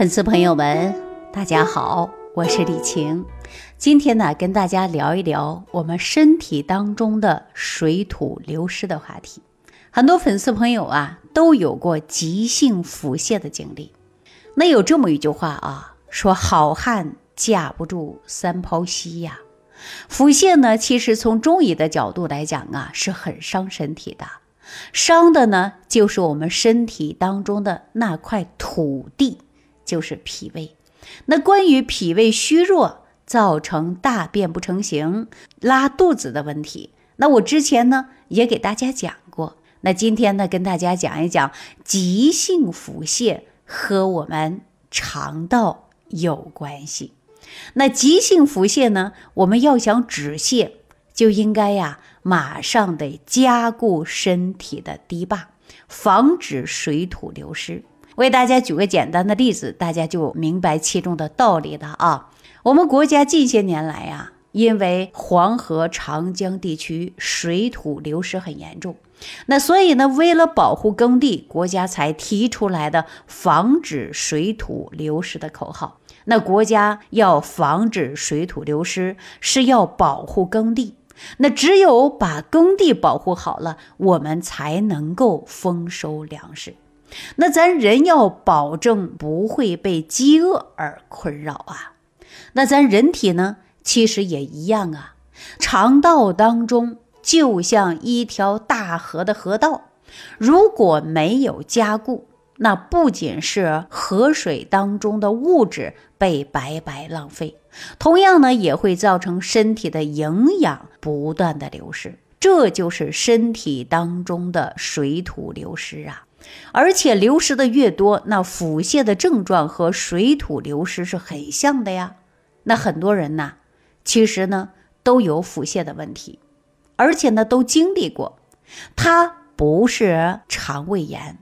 粉丝朋友们，大家好，我是李晴。今天呢，跟大家聊一聊我们身体当中的水土流失的话题。很多粉丝朋友啊，都有过急性腹泻的经历。那有这么一句话啊，说好汉架不住三泡稀呀。腹泻呢，其实从中医的角度来讲啊，是很伤身体的。伤的呢，就是我们身体当中的那块土地。就是脾胃，那关于脾胃虚弱造成大便不成形、拉肚子的问题，那我之前呢也给大家讲过。那今天呢跟大家讲一讲急性腹泻和我们肠道有关系。那急性腹泻呢，我们要想止泻，就应该呀马上得加固身体的堤坝，防止水土流失。为大家举个简单的例子，大家就明白其中的道理了啊！我们国家近些年来呀，因为黄河、长江地区水土流失很严重，那所以呢，为了保护耕地，国家才提出来的防止水土流失的口号。那国家要防止水土流失，是要保护耕地。那只有把耕地保护好了，我们才能够丰收粮食。那咱人要保证不会被饥饿而困扰啊。那咱人体呢，其实也一样啊。肠道当中就像一条大河的河道，如果没有加固，那不仅是河水当中的物质被白白浪费，同样呢，也会造成身体的营养不断的流失。这就是身体当中的水土流失啊。而且流失的越多，那腹泻的症状和水土流失是很像的呀。那很多人呢，其实呢都有腹泻的问题，而且呢都经历过。它不是肠胃炎，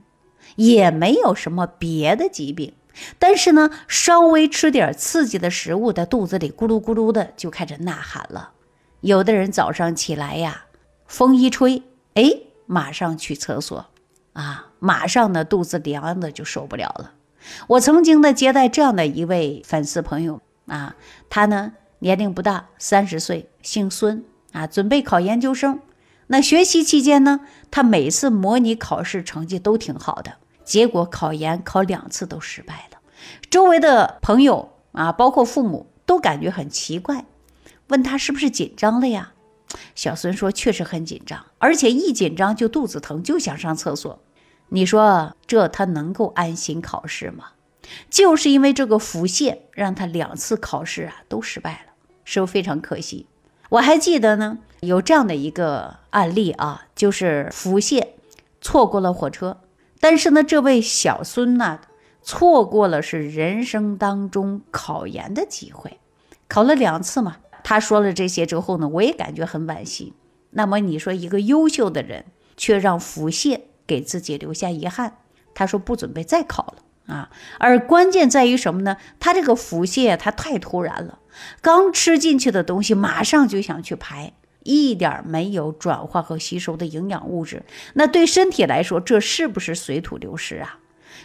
也没有什么别的疾病，但是呢稍微吃点刺激的食物，在肚子里咕噜咕噜的就开始呐喊了。有的人早上起来呀，风一吹，哎，马上去厕所。啊，马上呢，肚子凉的就受不了了。我曾经呢接待这样的一位粉丝朋友啊，他呢年龄不大，三十岁，姓孙啊，准备考研究生。那学习期间呢，他每次模拟考试成绩都挺好的，结果考研考两次都失败了。周围的朋友啊，包括父母都感觉很奇怪，问他是不是紧张了呀？小孙说确实很紧张，而且一紧张就肚子疼，就想上厕所。你说这他能够安心考试吗？就是因为这个腹泻，让他两次考试啊都失败了，是不是非常可惜？我还记得呢，有这样的一个案例啊，就是腹泻错过了火车，但是呢，这位小孙呢，错过了是人生当中考研的机会，考了两次嘛。他说了这些之后呢，我也感觉很惋惜。那么你说一个优秀的人，却让腹泻。给自己留下遗憾，他说不准备再考了啊。而关键在于什么呢？他这个腹泻他太突然了，刚吃进去的东西马上就想去排，一点没有转化和吸收的营养物质。那对身体来说，这是不是水土流失啊？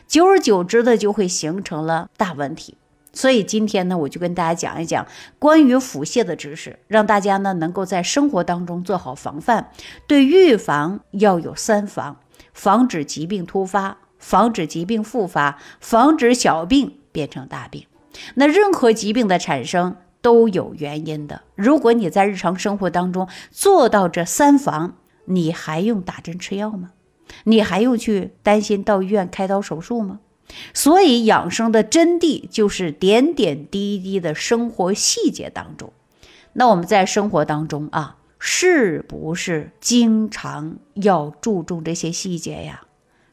久而久之的就会形成了大问题。所以今天呢，我就跟大家讲一讲关于腹泻的知识，让大家呢能够在生活当中做好防范。对预防要有三防。防止疾病突发，防止疾病复发，防止小病变成大病。那任何疾病的产生都有原因的。如果你在日常生活当中做到这三防，你还用打针吃药吗？你还用去担心到医院开刀手术吗？所以养生的真谛就是点点滴滴的生活细节当中。那我们在生活当中啊。是不是经常要注重这些细节呀？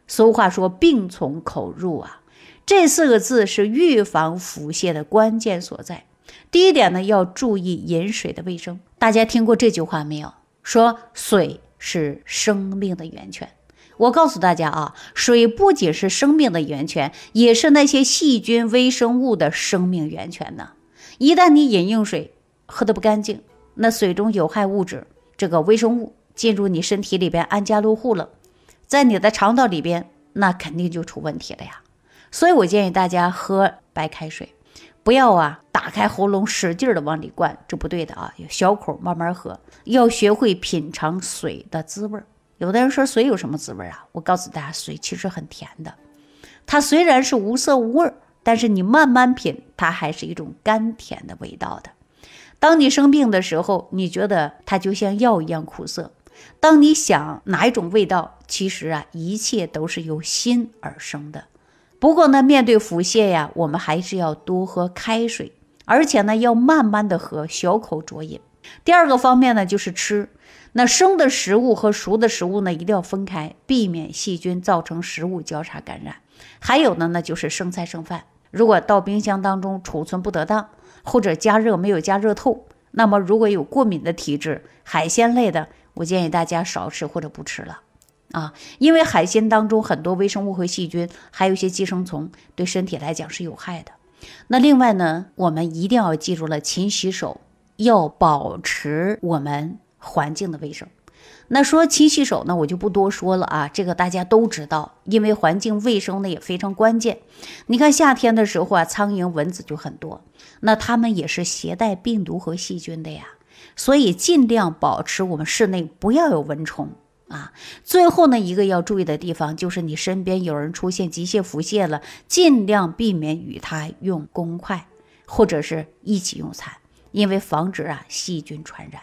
俗话说“病从口入”啊，这四个字是预防腹泻的关键所在。第一点呢，要注意饮水的卫生。大家听过这句话没有？说水是生命的源泉。我告诉大家啊，水不仅是生命的源泉，也是那些细菌、微生物的生命源泉呢。一旦你饮用水喝得不干净，那水中有害物质，这个微生物进入你身体里边安家落户了，在你的肠道里边，那肯定就出问题了呀。所以我建议大家喝白开水，不要啊打开喉咙使劲的往里灌，这不对的啊，有小口慢慢喝，要学会品尝水的滋味儿。有的人说水有什么滋味啊？我告诉大家，水其实很甜的，它虽然是无色无味儿，但是你慢慢品，它还是一种甘甜的味道的。当你生病的时候，你觉得它就像药一样苦涩。当你想哪一种味道，其实啊，一切都是由心而生的。不过呢，面对腹泻呀，我们还是要多喝开水，而且呢，要慢慢的喝，小口啜饮。第二个方面呢，就是吃。那生的食物和熟的食物呢，一定要分开，避免细菌造成食物交叉感染。还有呢，那就是生菜剩饭，如果到冰箱当中储存不得当。或者加热没有加热透，那么如果有过敏的体质，海鲜类的，我建议大家少吃或者不吃了，啊，因为海鲜当中很多微生物和细菌，还有一些寄生虫，对身体来讲是有害的。那另外呢，我们一定要记住了，勤洗手，要保持我们环境的卫生。那说勤洗手呢，我就不多说了啊，这个大家都知道，因为环境卫生呢也非常关键。你看夏天的时候啊，苍蝇蚊子就很多，那他们也是携带病毒和细菌的呀，所以尽量保持我们室内不要有蚊虫啊。最后呢，一个要注意的地方就是你身边有人出现急性腹泻了，尽量避免与他用公筷或者是一起用餐，因为防止啊细菌传染。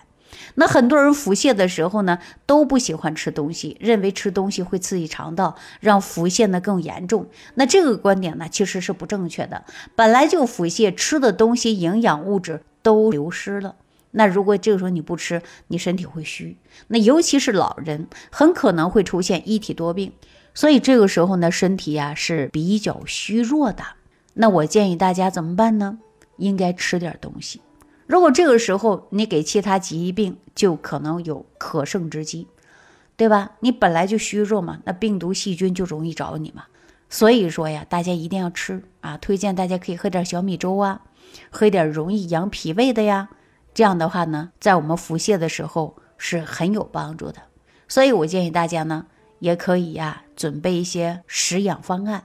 那很多人腹泻的时候呢，都不喜欢吃东西，认为吃东西会刺激肠道，让腹泻呢更严重。那这个观点呢，其实是不正确的。本来就腹泻，吃的东西营养物质都流失了。那如果这个时候你不吃，你身体会虚。那尤其是老人，很可能会出现一体多病。所以这个时候呢，身体呀是比较虚弱的。那我建议大家怎么办呢？应该吃点东西。如果这个时候你给其他疾病，就可能有可乘之机，对吧？你本来就虚弱嘛，那病毒细菌就容易找你嘛。所以说呀，大家一定要吃啊！推荐大家可以喝点小米粥啊，喝点容易养脾胃的呀。这样的话呢，在我们腹泻的时候是很有帮助的。所以我建议大家呢，也可以呀，准备一些食养方案。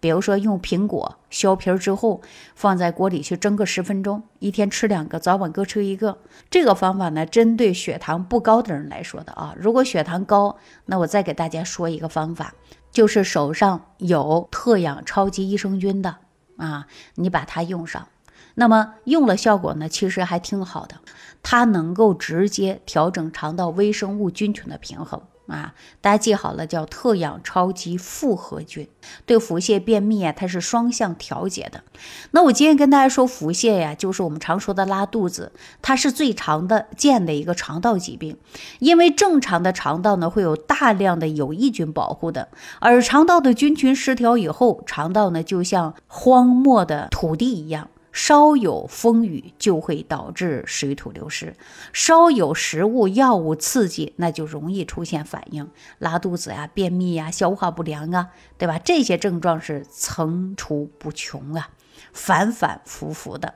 比如说，用苹果削皮之后，放在锅里去蒸个十分钟，一天吃两个，早晚各吃一个。这个方法呢，针对血糖不高的人来说的啊。如果血糖高，那我再给大家说一个方法，就是手上有特养超级益生菌的啊，你把它用上，那么用了效果呢，其实还挺好的，它能够直接调整肠道微生物菌群的平衡。啊，大家记好了，叫特养超级复合菌，对腹泻、便秘啊，它是双向调节的。那我今天跟大家说，腹泻呀，就是我们常说的拉肚子，它是最常的见的一个肠道疾病。因为正常的肠道呢，会有大量的有益菌保护的，而肠道的菌群失调以后，肠道呢就像荒漠的土地一样。稍有风雨就会导致水土流失，稍有食物药物刺激，那就容易出现反应，拉肚子呀、便秘呀、消化不良啊，对吧？这些症状是层出不穷啊，反反复复的。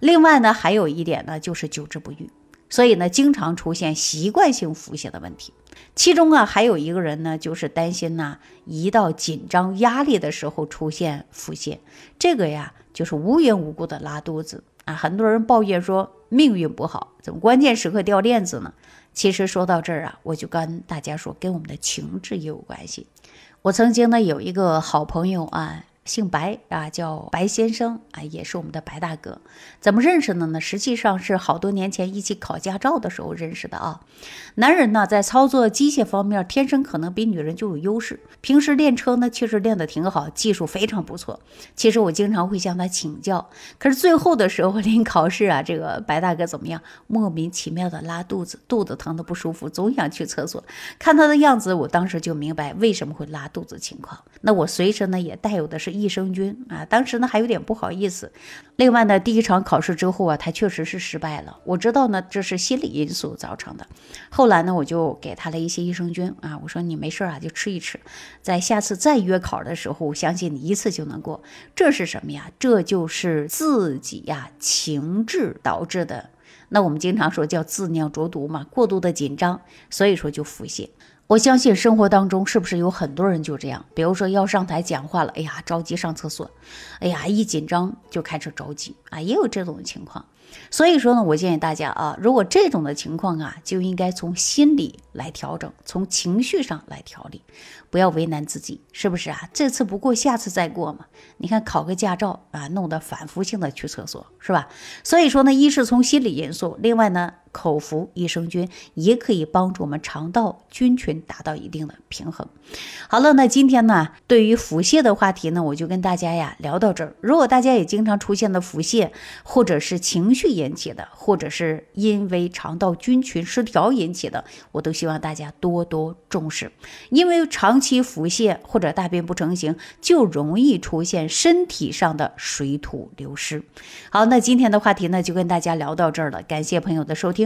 另外呢，还有一点呢，就是久治不愈，所以呢，经常出现习惯性腹泻的问题。其中啊，还有一个人呢，就是担心呢，一到紧张压力的时候出现腹泻，这个呀。就是无缘无故的拉肚子啊！很多人抱怨说命运不好，怎么关键时刻掉链子呢？其实说到这儿啊，我就跟大家说，跟我们的情志也有关系。我曾经呢有一个好朋友啊。姓白啊，叫白先生啊，也是我们的白大哥。怎么认识的呢？实际上是好多年前一起考驾照的时候认识的啊。男人呢，在操作机械方面天生可能比女人就有优势。平时练车呢，确实练得挺好，技术非常不错。其实我经常会向他请教。可是最后的时候临考试啊，这个白大哥怎么样？莫名其妙的拉肚子，肚子疼的不舒服，总想去厕所。看他的样子，我当时就明白为什么会拉肚子情况。那我随身呢也带有的是。益生菌啊，当时呢还有点不好意思。另外呢，第一场考试之后啊，他确实是失败了。我知道呢，这是心理因素造成的。后来呢，我就给他了一些益生菌啊，我说你没事啊，就吃一吃。在下次再约考的时候，我相信你一次就能过。这是什么呀？这就是自己呀情志导致的。那我们经常说叫自酿浊毒嘛，过度的紧张，所以说就腹泻。我相信生活当中是不是有很多人就这样？比如说要上台讲话了，哎呀，着急上厕所，哎呀，一紧张就开始着急啊，也有这种情况。所以说呢，我建议大家啊，如果这种的情况啊，就应该从心理来调整，从情绪上来调理，不要为难自己，是不是啊？这次不过，下次再过嘛。你看考个驾照啊，弄得反复性的去厕所，是吧？所以说呢，一是从心理因素，另外呢。口服益生菌也可以帮助我们肠道菌群达到一定的平衡。好了，那今天呢，对于腹泻的话题呢，我就跟大家呀聊到这儿。如果大家也经常出现的腹泻，或者是情绪引起的，或者是因为肠道菌群失调引起的，我都希望大家多多重视。因为长期腹泻或者大便不成形，就容易出现身体上的水土流失。好，那今天的话题呢，就跟大家聊到这儿了。感谢朋友的收听